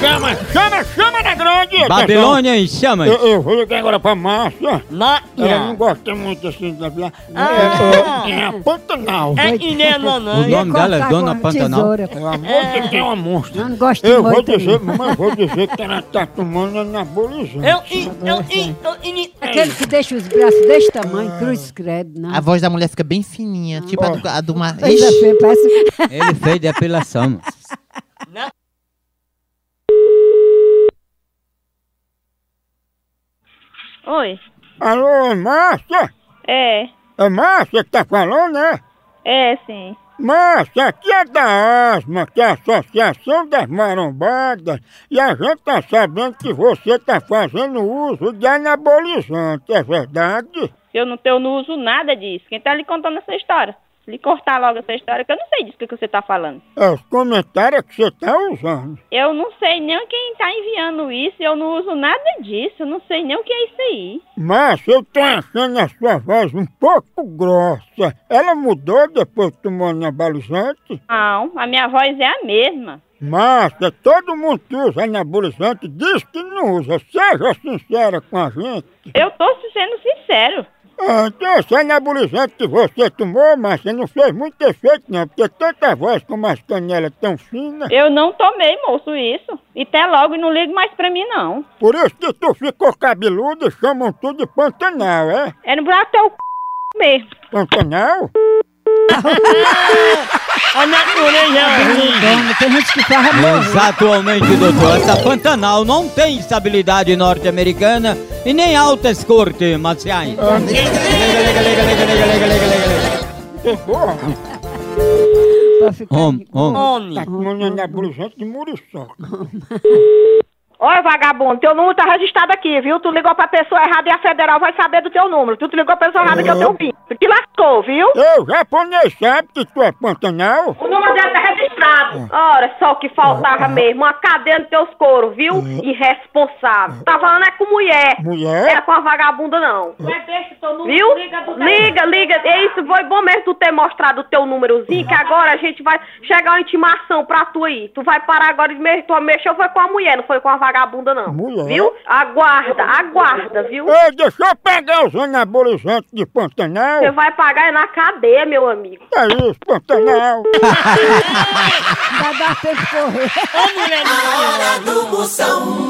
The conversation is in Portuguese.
Chama, chama, chama na grande! Babilônia em chamas. Eu, eu vou ligar agora pra Márcia. Ma... Ela não gosta muito assim da minha. Ah. É, é, é a Pantanal. É que nem a O nome dela é Cortar Dona com a Pantanal. tesoura. É uma moça que é uma monstra. Eu não gosto de Eu vou dizer, mamãe, eu vou dizer que ela tá tomando anabolizante. Eu, eu, eu, eu, eu, Aquele que deixa os braços desse tamanho, cruz credo, não. A voz da mulher fica bem fininha, tipo a do, a do mar. Coisa Ixi, feia, parece... Ele fez depilação. Oi. Alô, é Márcia? É. É Márcia que tá falando, né? É, sim. Márcia, aqui é da ASMA, que é a Associação das Marombadas, e a gente tá sabendo que você tá fazendo uso de anabolizante, é verdade? Eu não, eu não uso nada disso. Quem tá lhe contando essa história? Lhe cortar logo essa história, que eu não sei disso que, que você tá falando. É os comentários que você tá usando. Eu não sei nem quem tá enviando isso, eu não uso nada disso, eu não sei nem o que é isso aí. Márcia, eu tô achando a sua voz um pouco grossa. Ela mudou depois que tomou anabolizante? Não, a minha voz é a mesma. Márcia, todo mundo que usa anabolizante diz que não usa. Seja sincera com a gente. Eu tô sendo sincero. Ah, então esse anabolizante que você tomou, Márcia, não fez muito efeito não, porque tanta voz com umas canelas tão finas. Eu não tomei, moço, isso. E até logo, e não ligo mais pra mim, não. Por isso que tu ficou cabeludo e chamam tudo de Pantanal, é? É no buraco teu c... mesmo. Pantanal? a natureza. Dono, Tem gente que faz amor. Exatamente, doutor. Essa Pantanal não tem estabilidade norte-americana e nem altas cortes marciais. Homem, homem. Homem. Tá tomando anabolizante de muriçoca. Oi, vagabundo, teu número tá registrado aqui, viu? Tu ligou pra pessoa errada e a federal vai saber do teu número. Tu, tu ligou pra pessoa errada que eu tenho PIN. Tu te lascou, viu? Eu, japonês, sabe que tu é Pantanal? O número dele tá registrado. Ora, só o que faltava mesmo. Uma cadeia nos teus coros, viu? Irresponsável. Tá falando é com mulher. É Mulher? com a vagabunda, não. Mas deixa teu número, Viu? Liga, liga. É isso, foi bom mesmo tu ter mostrado o teu númerozinho, que agora a gente vai chegar uma intimação pra tu aí. Tu vai parar agora de mexer. Tu mexeu foi com a mulher, não foi com a vagabunda, não. Mulher? Viu? Aguarda, aguarda, viu? Ei, deixa eu pegar os anabolizantes de Pantanal. Você vai pagar é na cadeia, meu amigo. É isso, Pantanal. Vai dar tempo de correr. Ô, mulher do Moção.